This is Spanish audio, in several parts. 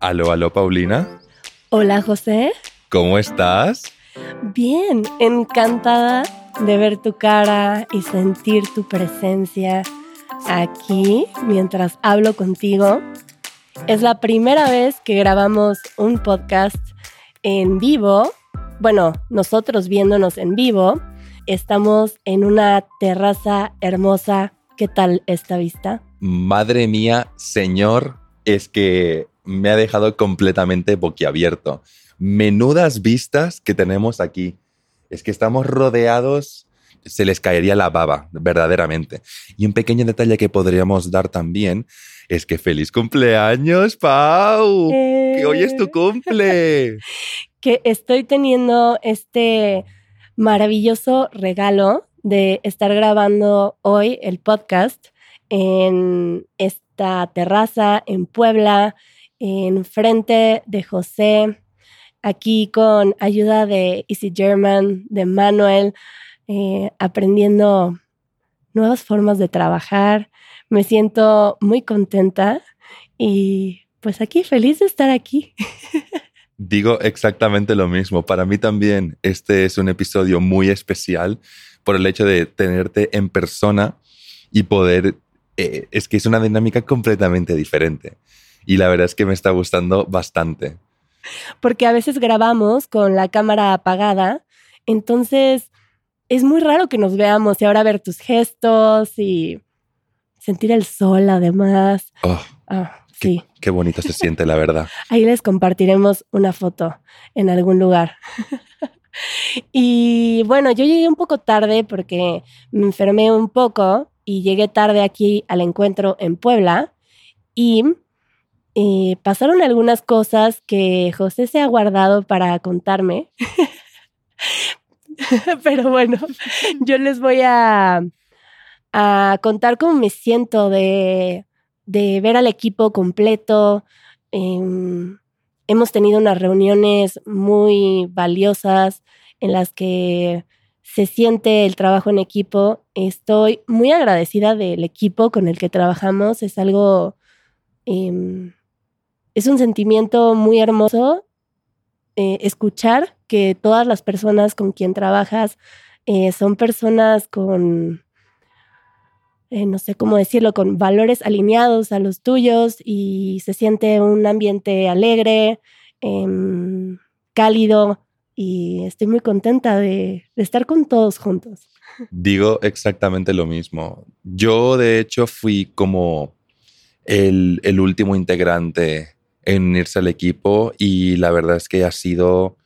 Aló, aló, Paulina. Hola, José. ¿Cómo estás? Bien, encantada de ver tu cara y sentir tu presencia aquí mientras hablo contigo. Es la primera vez que grabamos un podcast en vivo. Bueno, nosotros viéndonos en vivo. Estamos en una terraza hermosa. ¿Qué tal esta vista? Madre mía, señor, es que me ha dejado completamente boquiabierto. Menudas vistas que tenemos aquí. Es que estamos rodeados, se les caería la baba, verdaderamente. Y un pequeño detalle que podríamos dar también es que feliz cumpleaños, Pau. Que hoy es tu Eh. cumple. Que estoy teniendo este maravilloso regalo de estar grabando hoy el podcast en esta terraza en Puebla, en frente de José, aquí con ayuda de Easy German, de Manuel, eh, aprendiendo nuevas formas de trabajar. Me siento muy contenta y pues aquí feliz de estar aquí. Digo exactamente lo mismo. Para mí también este es un episodio muy especial por el hecho de tenerte en persona y poder... eh, es que es una dinámica completamente diferente. Y la verdad es que me está gustando bastante. porque a veces grabamos con la cámara apagada, entonces es muy raro que nos veamos y ahora ver tus gestos y sentir el sol además. Oh, Ah, qué, sí, qué bonito se siente, la verdad. ahí les compartiremos una foto en algún lugar. y bueno, yo llegué un poco tarde porque me enfermé un poco y llegué tarde aquí al encuentro en Puebla y eh, pasaron algunas cosas que José se ha guardado para contarme. Pero bueno, yo les voy a, a contar cómo me siento de, de ver al equipo completo. Em, hemos tenido unas reuniones muy valiosas en las que se siente el trabajo en equipo. Estoy muy agradecida del equipo con el que trabajamos. Es algo, em, es un sentimiento muy hermoso eh, escuchar que todas las personas con quien trabajas eh, son personas con, eh, no sé cómo decirlo, con valores alineados a los tuyos y se siente un ambiente alegre, em, cálido y estoy muy contenta de, de estar con todos juntos. Digo exactamente lo mismo. Yo, de hecho, fui como el, el último integrante en unirse al equipo y la verdad es que ha sido,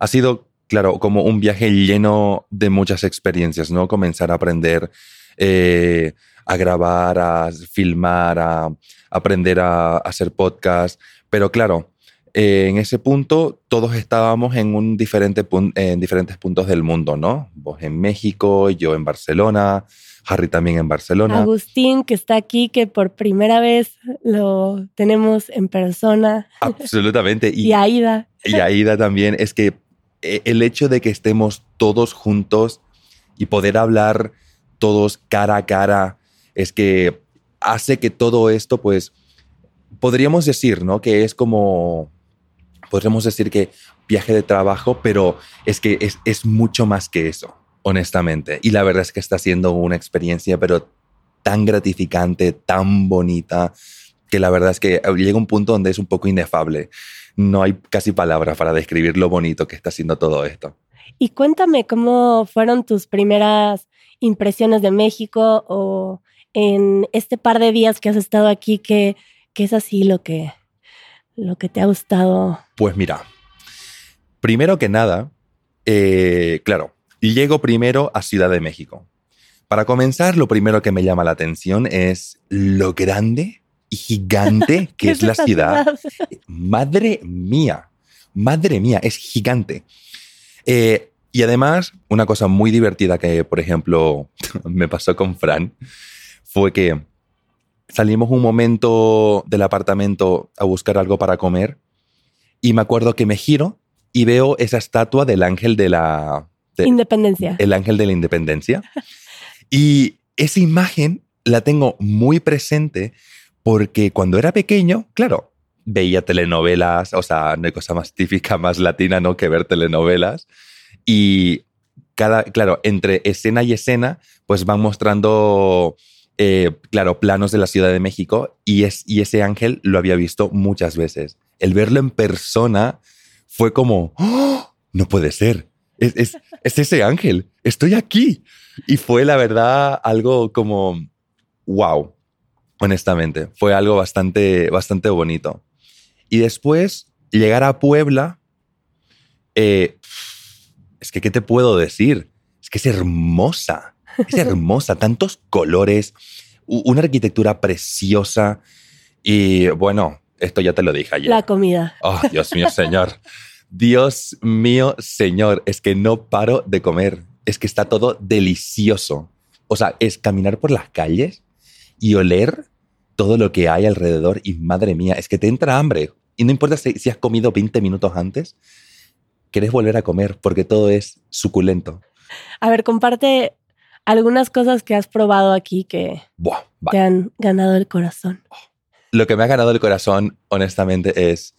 ha sido, claro, como un viaje lleno de muchas experiencias, ¿no? Comenzar a aprender eh, a grabar, a filmar, a aprender a, a hacer podcast, pero claro, eh, en ese punto todos estábamos en, un diferente en diferentes puntos del mundo, ¿no? Vos en México, yo en Barcelona, Harry también en Barcelona. Agustín, que está aquí, que por primera vez lo tenemos en persona, Absolutamente. y, Aida. Y Aida también, es que eh, el hecho de que estemos todos juntos y poder hablar todos cara a cara, es que hace que todo esto, pues, podríamos decir, ¿no? Que es como, podríamos decir que viaje de trabajo, pero es que es, es mucho más que eso, honestamente. Y la verdad es que está siendo una experiencia, pero tan gratificante, tan bonita, que la verdad es que llega un punto donde es un poco inefable. No hay casi palabras para describir lo bonito que está haciendo todo esto. Y cuéntame cómo fueron tus primeras impresiones de México o en este par de días que has estado aquí, que, que es así lo que, lo que te ha gustado. Pues mira, primero que nada, eh, claro, llego primero a Ciudad de México. Para comenzar, lo primero que me llama la atención es lo grande y gigante que es la ciudad. Madre mía, madre mía, es gigante. Eh, y además, una cosa muy divertida que, por ejemplo, me pasó con Fran fue que salimos un momento del apartamento a buscar algo para comer y me acuerdo que me giro y veo esa estatua del ángel de la... de- Independencia. el ángel de la independencia. Y esa imagen la tengo muy presente porque cuando era pequeño, claro, veía telenovelas, o sea, no hay cosa más típica, más latina, ¿no? Que ver telenovelas. Y cada, claro, entre escena y escena, pues van mostrando, eh, claro, planos de la Ciudad de México y, es, y ese ángel lo había visto muchas veces. El verlo en persona fue como, ¡Oh! no puede ser, es, es, es ese ángel, estoy aquí. Y fue la verdad algo como, wow, honestamente, fue algo bastante, bastante bonito. Y después, llegar a Puebla, eh, es que, ¿qué te puedo decir? Es que es hermosa, es hermosa, tantos colores, una arquitectura preciosa y bueno, esto ya te lo dije ayer. La comida. Oh, Dios mío, señor. Dios mío, señor, es que no paro de comer. Es que está todo delicioso. O sea, es caminar por las calles y oler todo lo que hay alrededor y madre mía, es que te entra hambre. Y no importa si, has comido 20 minutos antes, quieres volver a comer porque todo es suculento. A ver, comparte algunas cosas que has probado aquí que te han ganado el corazón. Lo que me ha ganado el corazón, honestamente, es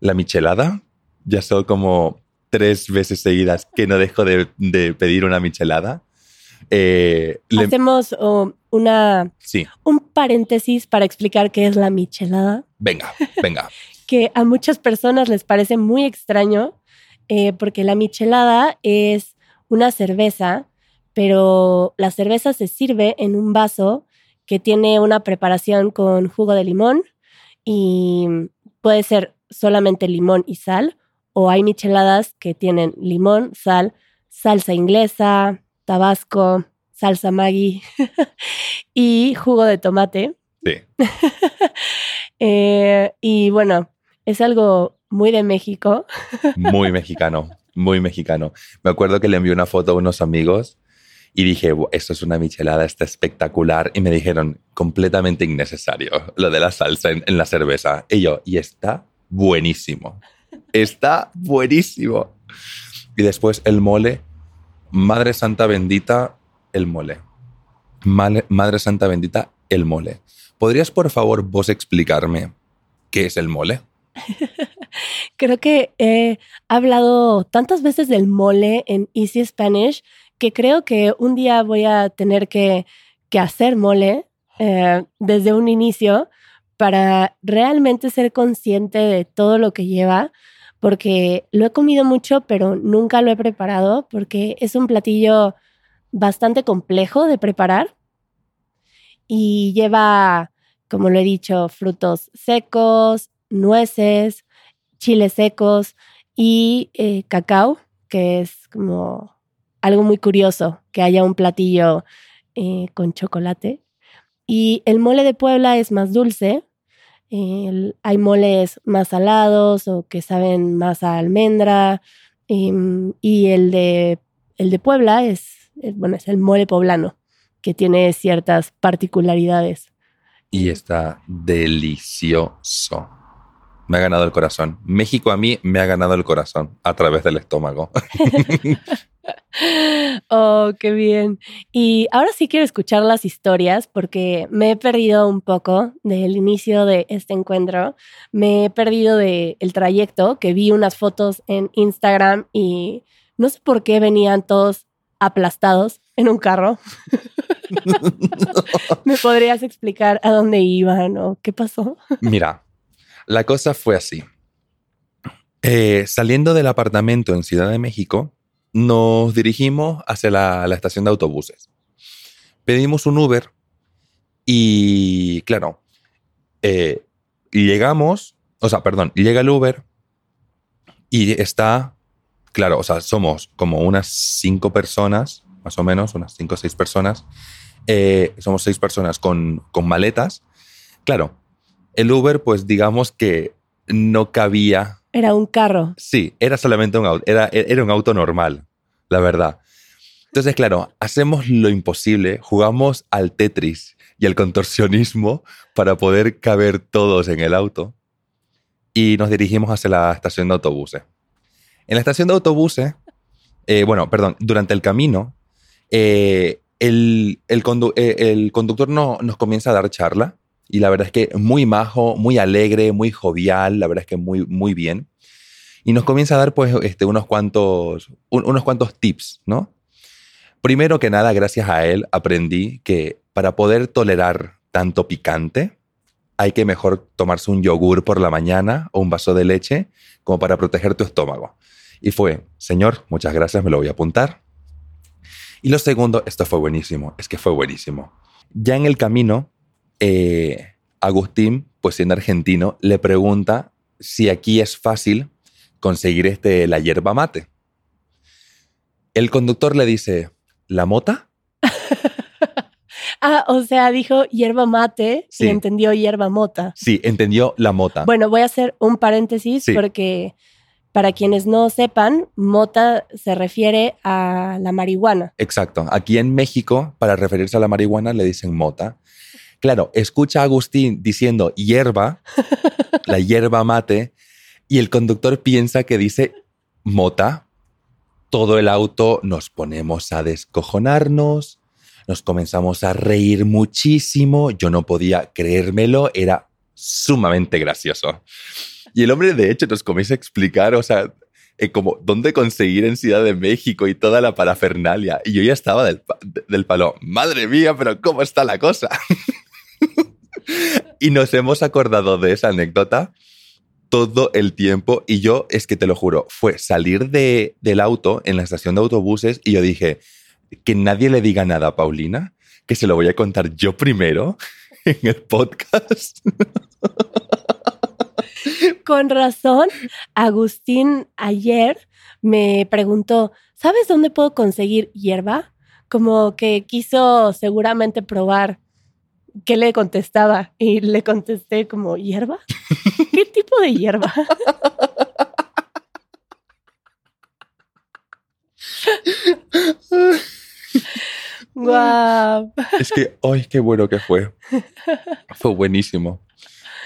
la michelada. Ya son como tres veces seguidas que no dejo de, pedir una michelada. Eh, Hacemos una, sí. un paréntesis para explicar qué es la michelada. Venga, venga. que a muchas personas les parece muy extraño eh, porque la michelada es una cerveza, pero la cerveza se sirve en un vaso que tiene una preparación con jugo de limón y puede ser solamente limón y sal o hay micheladas que tienen limón, sal, salsa inglesa, tabasco, salsa Maggi y jugo de tomate. Sí. Eh, y bueno, es algo muy de México. muy mexicano, muy mexicano. Me acuerdo que le envié una foto a unos amigos y dije, esto es una michelada, está espectacular. Y me dijeron, completamente innecesario, lo de la salsa en, en la cerveza. Y yo, y está buenísimo. Está buenísimo. Y después el mole, Madre Santa Bendita, el mole. Madre, Santa Bendita, el mole. ¿Podrías, por favor, vos explicarme qué es el mole? Creo que he hablado tantas veces del mole en Easy Spanish que creo que un día voy a tener que, hacer mole eh, desde un inicio para realmente ser consciente de todo lo que lleva, porque lo he comido mucho, pero nunca lo he preparado, porque es un platillo bastante complejo de preparar y lleva, como lo he dicho, frutos secos, nueces, chiles secos y eh, cacao, que es como algo muy curioso que haya un platillo eh, con chocolate. Y el mole de Puebla es más dulce. hay moles más salados o que saben más a almendra. Em, y el de, el de Puebla es bueno, es el mole poblano, que tiene ciertas particularidades. Y está delicioso. Me ha ganado el corazón. México a mí me ha ganado el corazón a través del estómago. oh, qué bien. Y ahora sí quiero escuchar las historias porque me he perdido un poco del inicio de este encuentro. Me he perdido del el trayecto, que vi unas fotos en Instagram y no sé por qué venían todos aplastados en un carro. ¿Me podrías explicar a dónde iban o qué pasó? Mira, la cosa fue así. Eh, saliendo del apartamento en Ciudad de México, nos dirigimos hacia la, estación de autobuses. Pedimos un Uber y, claro, eh, llegamos, o sea, perdón, llega el Uber y está claro, o sea, somos como unas cinco personas, más o menos, unas cinco o seis personas. Eh, somos seis personas con, con maletas. Claro, el Uber, pues digamos que no cabía. Era un carro. Sí, era solamente un auto, era, era un auto normal, la verdad. Entonces, claro, hacemos lo imposible, jugamos al Tetris y al contorsionismo para poder caber todos en el auto y nos dirigimos hacia la estación de autobuses. En la estación de autobuses, eh, bueno, perdón, durante el camino, eh, el, el, eh, el, conductor no, nos comienza a dar charla Y la verdad es que muy majo, muy alegre, muy jovial, la verdad es que muy, muy bien. Y nos comienza a dar pues este, unos, cuantos, unos cuantos tips, ¿no? Primero que nada, gracias a él aprendí que para poder tolerar tanto picante, hay que mejor tomarse un yogur por la mañana o un vaso de leche como para proteger tu estómago. Y fue, señor, muchas gracias, me lo voy a apuntar. Y lo segundo, esto fue buenísimo, es que fue buenísimo. Ya en el camino, eh, Agustín, pues siendo argentino, le pregunta si aquí es fácil conseguir este, la hierba mate. El conductor le dice, ¿la mota? ah, o sea, dijo hierba mate y entendió hierba mota. Sí, entendió la mota. Bueno, voy a hacer un paréntesis porque para quienes no sepan, mota se refiere a la marihuana. Exacto. Aquí en México, para referirse a la marihuana, le dicen mota. Claro, escucha a Agustín diciendo hierba, la hierba mate, y el conductor piensa que dice mota. Todo el auto nos ponemos a descojonarnos, nos comenzamos a reír muchísimo, yo no podía creérmelo, era sumamente gracioso. Y el hombre, de hecho, nos comienza a explicar, o sea, eh, como dónde conseguir en Ciudad de México y toda la parafernalia. Y yo ya estaba del, del palo, madre mía, pero ¿cómo está la cosa? y nos hemos acordado de esa anécdota todo el tiempo y yo, es que te lo juro, fue salir de, del auto en la estación de autobuses y yo dije, que nadie le diga nada a Paulina, que se lo voy a contar yo primero en el podcast. Con razón, Agustín ayer me preguntó, ¿sabes dónde puedo conseguir hierba? Como que quiso seguramente probar qué le contestaba y le contesté como, ¿hierba? ¿Qué tipo de hierba? Guau. Es que, ay, qué bueno que fue. Fue buenísimo.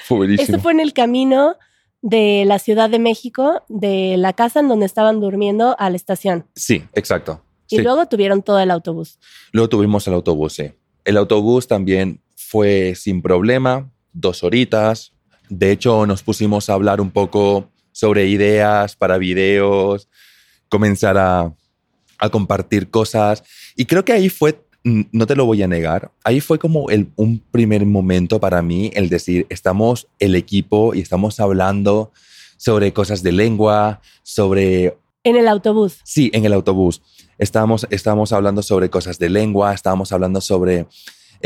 Fue buenísimo. Eso fue en el camino de la Ciudad de México, de la casa en donde estaban durmiendo a la estación. Sí, exacto. Y luego tuvieron todo el autobús. Luego tuvimos el autobús, sí. El autobús también fue sin problema, dos horitas. De hecho, nos pusimos a hablar un poco sobre ideas para videos, comenzar a, compartir cosas. Y creo que ahí fue, no te lo voy a negar, ahí fue como el, un primer momento para mí el decir, estamos el equipo y estamos hablando sobre cosas de lengua, sobre... En el autobús. Sí, en el autobús. Estábamos, estábamos hablando sobre cosas de lengua, estábamos hablando sobre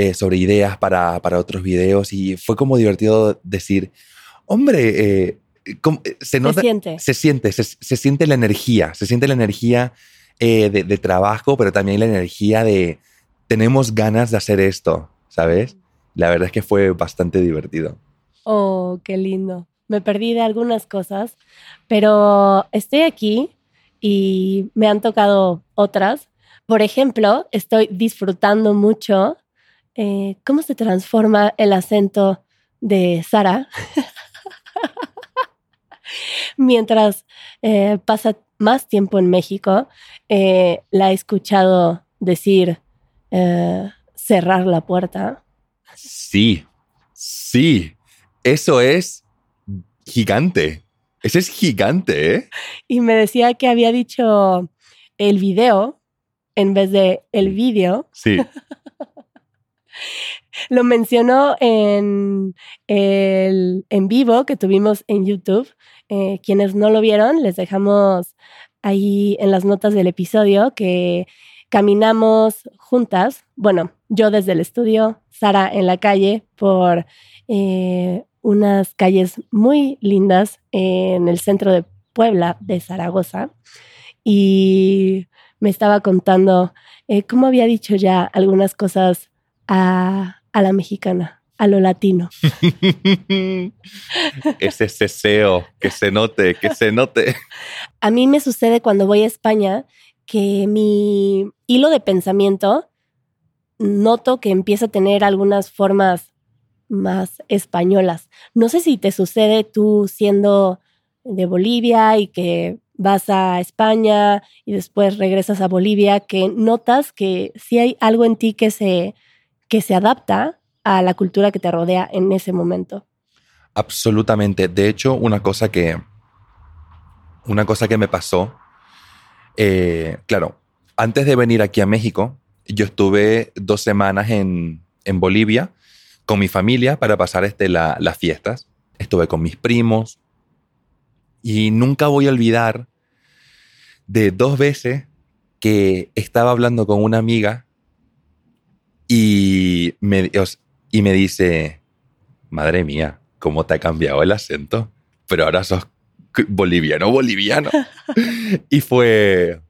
eh, sobre ideas para, para, otros videos y fue como divertido decir, hombre, eh, eh, se, nota, se siente, se siente, se, siente la energía, se siente la energía de, de, trabajo, pero también la energía de tenemos ganas de hacer esto, ¿sabes? La verdad es que fue bastante divertido. Oh, qué lindo. Me perdí de algunas cosas, pero estoy aquí y me han tocado otras. Por ejemplo, estoy disfrutando mucho eh, cómo se transforma el acento de Sara mientras eh, pasa más tiempo en México. Eh, la he escuchado decir cerrar la puerta. Sí, sí, eso es gigante. Ese es gigante, ¿eh? Y me decía que había dicho el video en vez de el vídeo. Sí. Lo mencionó en el en vivo que tuvimos en YouTube. Eh, quienes no lo vieron, les dejamos ahí en las notas del episodio que caminamos juntas, bueno, yo desde el estudio, Sara en la calle, por eh, unas calles muy lindas en el centro de Puebla, de Zaragoza, y me estaba contando eh, cómo había dicho ya algunas cosas a, la mexicana, a lo latino. Ese ceseo, que se note, que se note. A mí me sucede cuando voy a España que mi hilo de pensamiento noto que empieza a tener algunas formas más españolas. No sé si te sucede tú siendo de Bolivia y que vas a España y después regresas a Bolivia, que notas que sí hay algo en ti que se que se adapta a la cultura que te rodea en ese momento. Absolutamente. De hecho, una cosa que, una cosa que me pasó, eh, claro, antes de venir aquí a México, yo estuve dos semanas en, en Bolivia con mi familia para pasar este, las fiestas. Estuve con mis primos y nunca voy a olvidar de dos veces que estaba hablando con una amiga y me, y me dice, madre mía, ¿cómo te ha cambiado el acento? Pero ahora sos boliviano, boliviano. y fue,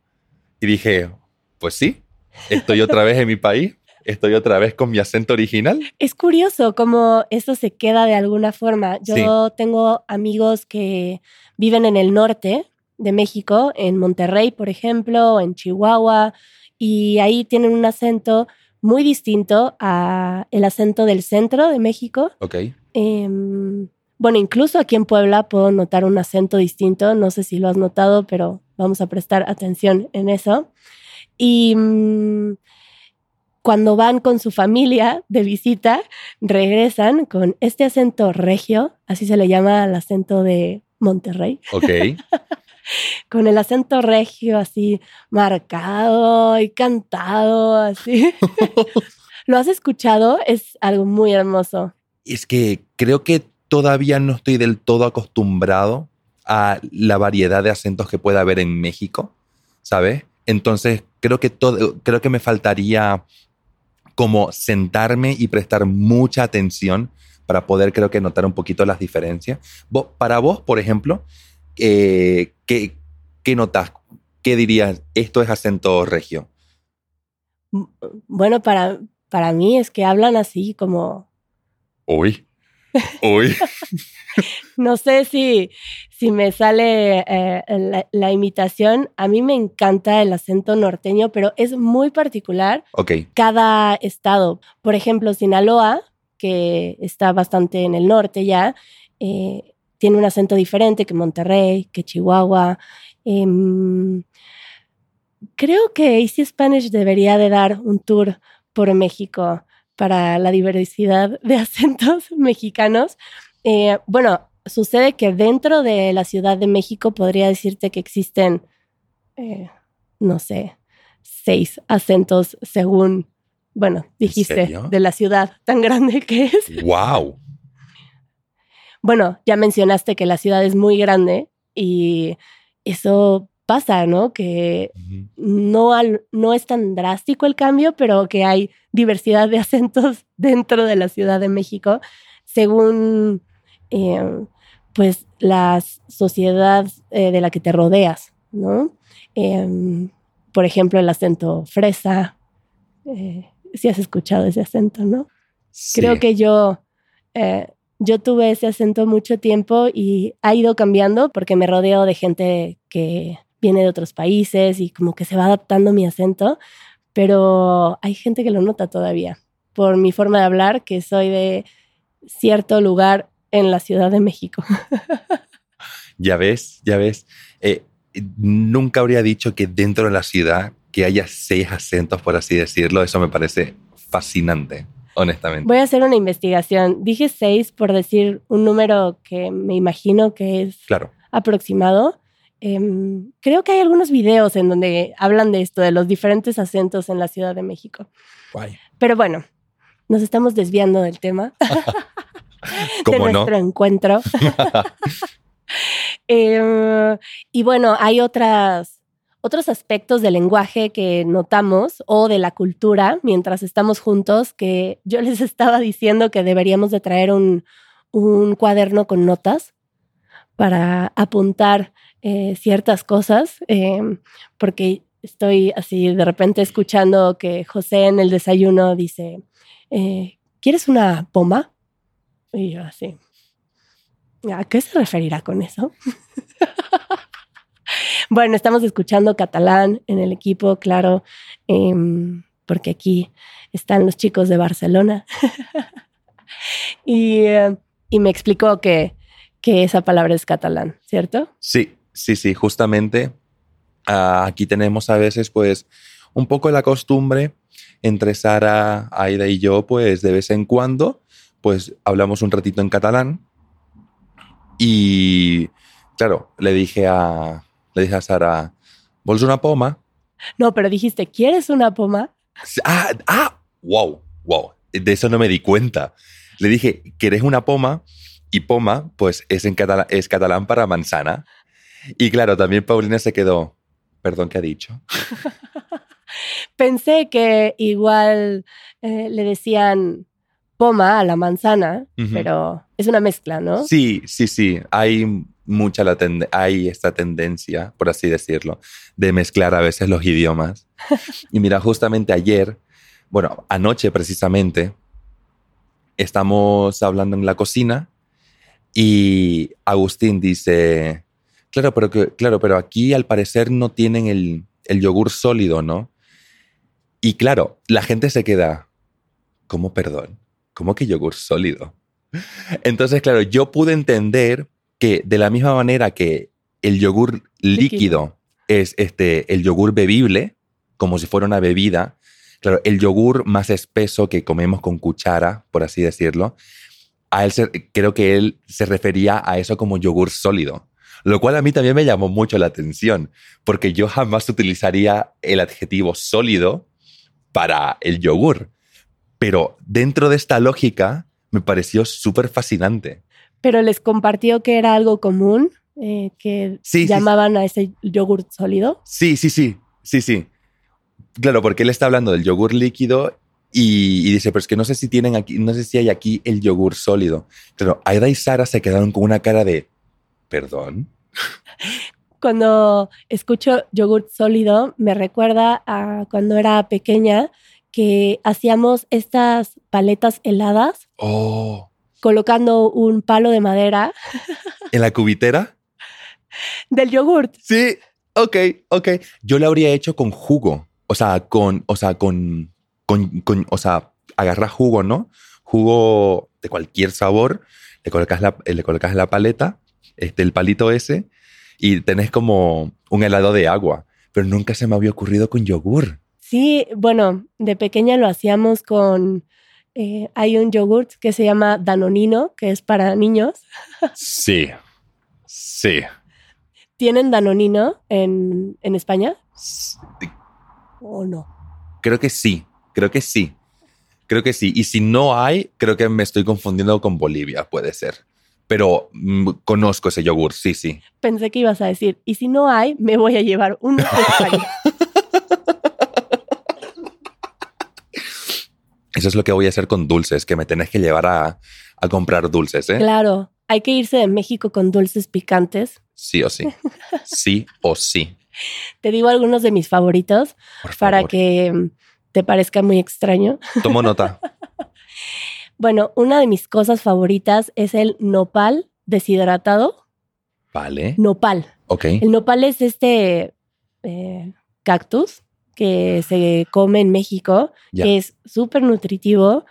y dije, pues sí, estoy otra vez en mi país, estoy otra vez con mi acento original. Es curioso cómo eso se queda de alguna forma. Yo tengo amigos que viven en el norte de México, en Monterrey, por ejemplo, en Chihuahua, y ahí tienen un acento muy distinto a el acento del centro de México. Ok. Em, bueno, incluso aquí en Puebla puedo notar un acento distinto. No sé si lo has notado, pero vamos a prestar atención en eso. Y mm, cuando van con su familia de visita, regresan con este acento regio, así se le llama el acento de Monterrey. Ok. con el acento regio así marcado y cantado, así. ¿Lo has escuchado? Es algo muy hermoso. Es que creo que todavía no estoy del todo acostumbrado a la variedad de acentos que puede haber en México, ¿sabes? Entonces creo que todo, creo que me faltaría como sentarme y prestar mucha atención para poder creo que notar un poquito las diferencias. para vos, por ejemplo, eh, ¿qué, ¿qué notas? ¿Qué dirías? Esto es acento regio. Bueno, para, para mí es que hablan así como... Uy. Uy. no sé si, si me sale eh, la, imitación. A mí me encanta el acento norteño, pero es muy particular Ok. cada estado. Por ejemplo, Sinaloa, que está bastante en el norte ya, eh, tiene un acento diferente que Monterrey, que Chihuahua. Em, creo que Easy Spanish debería de dar un tour por México para la diversidad de acentos mexicanos. Eh, bueno, sucede que dentro de la Ciudad de México podría decirte que existen, eh, no sé, seis acentos según, bueno, dijiste, de la ciudad tan grande que es. ¡Wow! Bueno, ya mencionaste que la ciudad es muy grande y eso pasa, ¿no? Que no, no es tan drástico el cambio, pero que hay diversidad de acentos dentro de la Ciudad de México, según eh, pues la sociedad eh, de la que te rodeas, ¿no? Em, por ejemplo, el acento fresa, eh, si has escuchado ese acento, ¿no? Creo que yo yo tuve ese acento mucho tiempo y ha ido cambiando porque me rodeo de gente que viene de otros países y como que se va adaptando mi acento, pero hay gente que lo nota todavía por mi forma de hablar, que soy de cierto lugar en la Ciudad de México. ya ves, ya ves. Eh, nunca habría dicho que dentro de la ciudad que haya seis acentos, por así decirlo. Eso me parece fascinante honestamente. Voy a hacer una investigación. Dije seis por decir un número que me imagino que es aproximado. Em, creo que hay algunos videos en donde hablan de esto, de los diferentes acentos en la Ciudad de México. Pero bueno, nos estamos desviando del tema. de nuestro encuentro. Em, y bueno, hay otras otros aspectos del lenguaje que notamos o de la cultura mientras estamos juntos, que yo les estaba diciendo que deberíamos de traer un, cuaderno con notas para apuntar eh, ciertas cosas, em, porque estoy así de repente escuchando que José en el desayuno dice, eh, ¿quieres una poma? Y yo así, ¿a qué se referirá con eso? Bueno, estamos escuchando catalán en el equipo, claro, em, porque aquí están los chicos de Barcelona. Eh, y, me explicó que, que esa palabra es catalán, ¿cierto? Sí, sí, sí, justamente ah, aquí tenemos a veces pues un poco la costumbre entre Sara, Aida y yo, pues de vez en cuando, pues hablamos un ratito en catalán. Y claro, le dije a, le dije a Sara, ¿vols una poma? No, pero dijiste, ¿quieres una poma? Ah, ah, wow, wow. De eso no me di cuenta. Le dije, ¿quieres una poma? Y poma, pues es, en catalán, es catalán para manzana. Y claro, también Paulina se quedó, perdón, ¿qué ha dicho? Pensé que igual eh, le decían poma a la manzana, pero es una mezcla, ¿no? Sí, sí, sí. Hay mucha la hay esta tendencia, por así decirlo, de mezclar a veces los idiomas. y mira, justamente ayer, bueno, anoche precisamente, estamos hablando en la cocina y Agustín dice, claro, pero, que, claro, pero aquí al parecer no tienen el, el yogur sólido, ¿no? Y claro, la gente se queda, ¿cómo perdón? ¿Cómo que yogur sólido? Entonces, claro, yo pude entender que de la misma manera que el yogur líquido, es este, el yogur bebible, como si fuera una bebida, claro, el yogur más espeso que comemos con cuchara, por así decirlo, a él se- creo que él se refería a eso como yogur sólido. Lo cual a mí también me llamó mucho la atención, porque yo jamás utilizaría el adjetivo sólido para el yogur. Pero dentro de esta lógica me pareció súper fascinante. Pero les compartió que era algo común, eh, que Sí, sí, llamaban a ese yogur sólido. Sí, sí, sí, sí, sí. Claro, porque él está hablando del yogur líquido y, y dice, pero es que no sé si tienen aquí, no sé si hay aquí el yogur sólido. Claro, Aida y Sara se quedaron con una cara de, perdón. Cuando escucho yogur sólido, me recuerda a cuando era pequeña que hacíamos estas paletas heladas Oh, colocando un palo de madera ¿en la cubitera? del yogurt. Sí, ok, ok. Yo lo habría hecho con jugo. O sea, con, o sea, con, con, con- o sea, agarras jugo, ¿no? Jugo de cualquier sabor, le colocas la, le colocas la paleta, este, el palito ese, y tenés como un helado de agua. Pero nunca se me había ocurrido con yogur. Sí, bueno, de pequeña lo hacíamos con... eh, hay un yogurt que se llama Danonino, que es para niños. Sí, sí. ¿Tienen Danonino en, en España o no? Creo que sí, creo que sí. Creo que sí. Y si no hay, creo que me estoy confundiendo con Bolivia, puede ser. Pero mm, conozco ese yogur, sí, sí. Pensé que ibas a decir, y si no hay, me voy a llevar uno de España. Eso es lo que voy a hacer con dulces, que me tenés que llevar a, a comprar dulces, ¿eh? Claro, hay que irse de México con dulces picantes. Sí o sí. Sí o sí. Te digo algunos de mis favoritos Por para favor. que mm, te parezca muy extraño. Tomo nota. Bueno, una de mis cosas favoritas es el nopal deshidratado. Vale. Nopal. Ok. El nopal es este eh, cactus que se come en México, que es súper nutritivo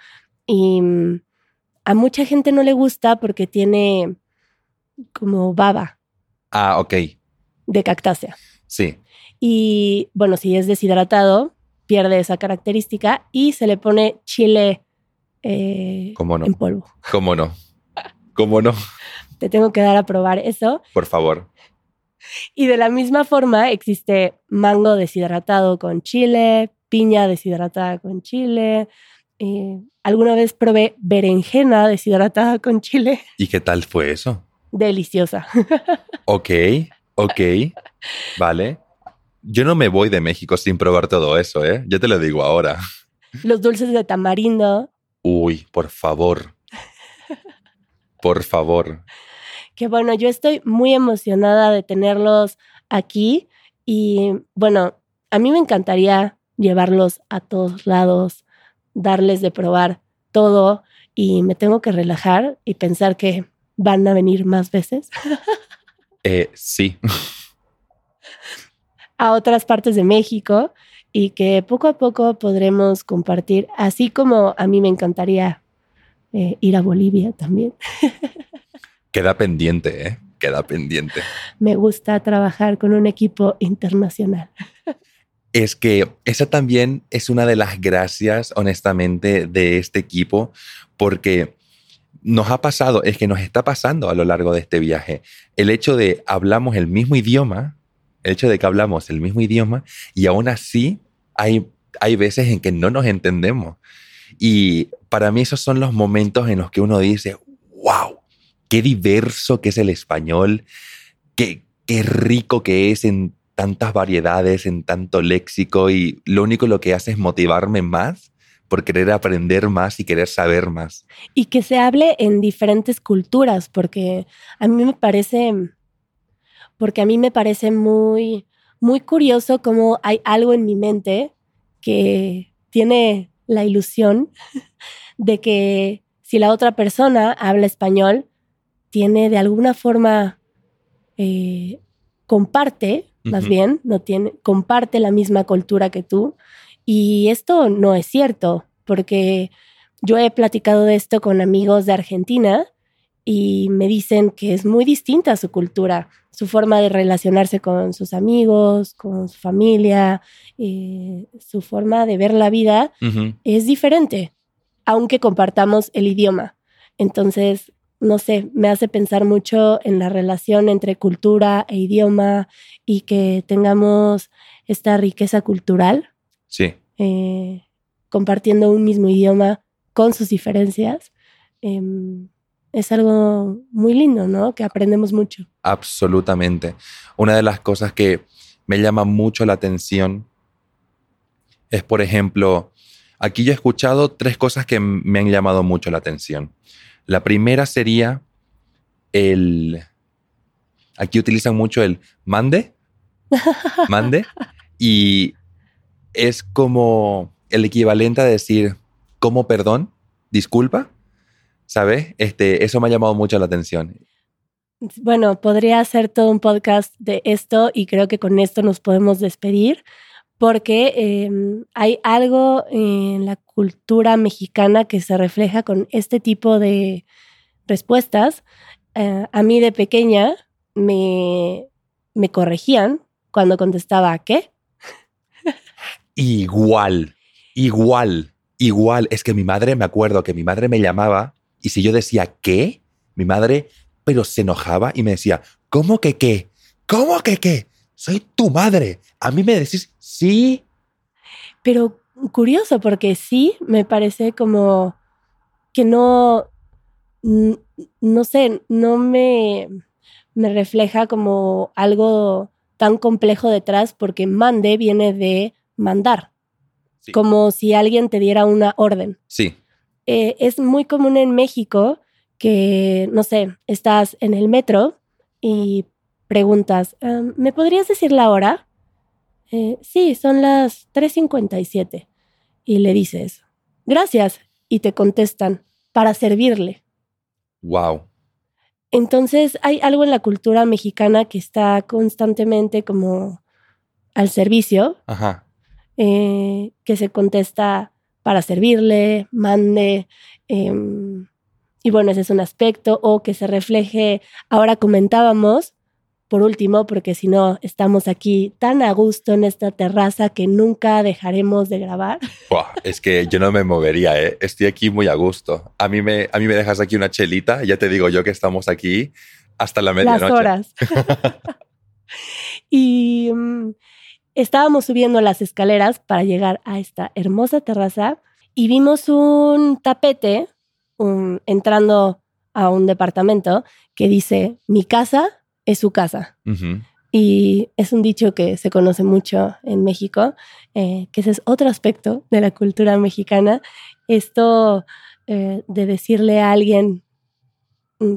y mm, a mucha gente no le gusta porque tiene como baba Ah, ok. de cactácea. Sí. Y bueno, si es deshidratado, pierde esa característica y se le pone chile eh, ¿Cómo no? en polvo. ¿Cómo no? ¿Cómo no? Te tengo que dar a probar eso. Por favor. Y de la misma forma existe mango deshidratado con chile, piña deshidratada con chile. eh, alguna vez probé berenjena deshidratada con chile. ¿Y qué tal fue eso? Deliciosa. Ok, ok. Vale. Yo no me voy de México sin probar todo eso, ¿eh? Yo te lo digo ahora. Los dulces de tamarindo, Uy, por favor. Por favor. Que bueno, yo estoy muy emocionada de tenerlos aquí y bueno, a mí me encantaría llevarlos a todos lados, darles de probar todo y me tengo que relajar y pensar que van a venir más veces Eh, sí. a otras partes de México y que poco a poco podremos compartir, así como a mí me encantaría eh, ir a Bolivia también. Queda pendiente, ¿eh? Queda pendiente. Me gusta trabajar con un equipo internacional. es que esa también es una de las gracias, honestamente, de este equipo, porque nos ha pasado, es que nos está pasando a lo largo de este viaje, el hecho de hablamos el mismo idioma, el hecho de que hablamos el mismo idioma y aún así hay, hay veces en que no nos entendemos. Y para mí esos son los momentos en los que uno dice, wow, qué diverso que es el español, qué, qué rico que es en tantas variedades, en tanto léxico y lo único lo que hace es motivarme más por querer aprender más y querer saber más. Y que se hable en diferentes culturas, porque a mí me parece, porque a mí me parece muy, muy curioso cómo hay algo en mi mente que tiene la ilusión de que si la otra persona habla español, tiene de alguna forma, eh, comparte, más bien, no tiene, comparte la misma cultura que tú. Y esto no es cierto, porque yo he platicado de esto con amigos de Argentina y me dicen que es muy distinta su cultura, su forma de relacionarse con sus amigos, con su familia, eh, su forma de ver la vida es diferente, aunque compartamos el idioma. Entonces, no sé, me hace pensar mucho en la relación entre cultura e idioma y que tengamos esta riqueza cultural. Sí. Eh, compartiendo un mismo idioma con sus diferencias. Em, es algo muy lindo, ¿no? Que aprendemos mucho. Absolutamente. Una de las cosas que me llama mucho la atención es, por ejemplo, aquí yo he escuchado tres cosas que me han llamado mucho la atención. La primera sería el... Aquí utilizan mucho el mande. Mande. Y es como el equivalente a decir, como perdón, disculpa, ¿sabes? Este, eso me ha llamado mucho la atención. Bueno, podría hacer todo un podcast de esto y creo que con esto nos podemos despedir porque em, hay algo en la cultura mexicana que se refleja con este tipo de respuestas. Eh, a mí de pequeña me, me corregían cuando contestaba ¿qué? Igual, igual, igual. Es que mi madre, me acuerdo que mi madre me llamaba y si yo decía ¿qué? Mi madre, pero se enojaba y me decía, ¿cómo que qué? ¿Cómo que qué? Soy tu madre. A mí me decís sí. Pero curioso, porque sí me parece como que no, no sé, no me, me refleja como algo tan complejo detrás, porque mande viene de mandar, como si alguien te diera una orden. Sí. Eh, es muy común en México que, no sé, estás en el metro y preguntas, ¿me podrías decir la hora? Eh, sí, son las 3.57. Y le dices, gracias. Y te contestan, para servirle. Wow. Entonces hay algo en la cultura mexicana que está constantemente como al servicio. Ajá. Eh, que se contesta para servirle, mande. Em, y bueno, ese es un aspecto. O que se refleje, ahora comentábamos, por último, porque si no, estamos aquí tan a gusto en esta terraza que nunca dejaremos de grabar. es que yo no me movería, ¿eh? estoy aquí muy a gusto. A mí, me, a mí me dejas aquí una chelita, ya te digo yo que estamos aquí hasta la medianoche. Las horas. y mm, estábamos subiendo las escaleras para llegar a esta hermosa terraza y vimos un tapete entrando a un departamento que dice, mi casa es su casa. Y es un dicho que se conoce mucho en México, eh, que ese es otro aspecto de la cultura mexicana. Esto eh, de decirle a alguien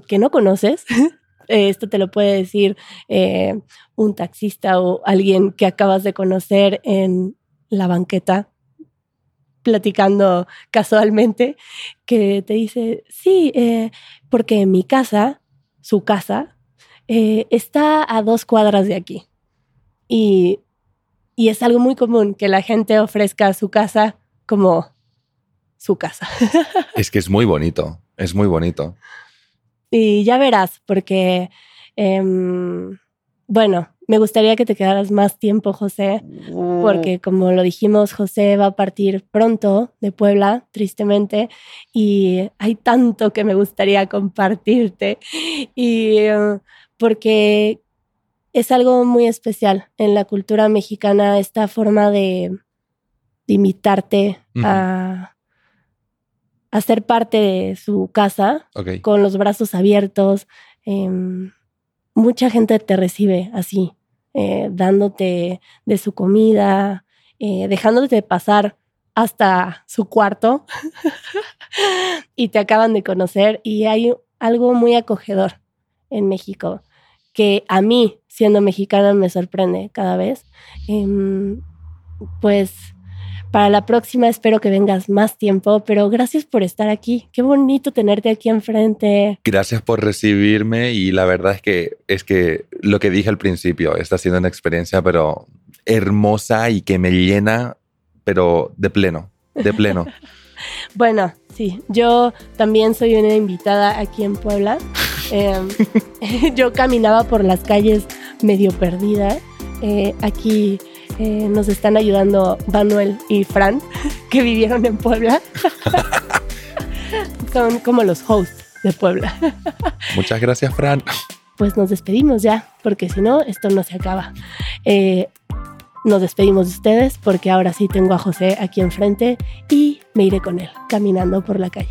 que no conoces, esto te lo puede decir eh, un taxista o alguien que acabas de conocer en la banqueta platicando casualmente, que te dice, sí, porque en mi casa, su casa, eh, está a dos cuadras de aquí. Y, y es algo muy común que la gente ofrezca su casa como su casa. es que es muy bonito, es muy bonito. Y ya verás, porque, em, bueno, Me gustaría que te quedaras más tiempo, José, porque como lo dijimos, José va a partir pronto de Puebla, tristemente, y hay tanto que me gustaría compartirte. Y uh, porque es algo muy especial en la cultura mexicana, esta forma de, imitarte a, a, ser parte de su casa con los brazos abiertos. Em, mucha gente te recibe así, eh, dándote de su comida, eh, dejándote pasar hasta su cuarto y te acaban de conocer y hay algo muy acogedor en México que a mí, siendo mexicana, me sorprende cada vez. Em, pues para la próxima espero que vengas más tiempo, pero gracias por estar aquí. Qué bonito tenerte aquí enfrente. Gracias por recibirme y la verdad es que es que lo que dije al principio está siendo una experiencia pero hermosa y que me llena pero de pleno, de pleno. bueno, sí, yo también soy una invitada aquí en Puebla. Em, yo caminaba por las calles medio perdida. Eh, aquí eh, nos están ayudando Manuel y Fran, que vivieron en Puebla. Son como los hosts de Puebla. Muchas gracias, Fran. Pues nos despedimos ya, porque si no, esto no se acaba. Eh, nos despedimos de ustedes porque ahora sí tengo a José aquí enfrente y me iré con él caminando por la calle.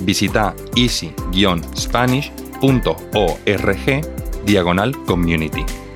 visita easy-spanish.org diagonal community.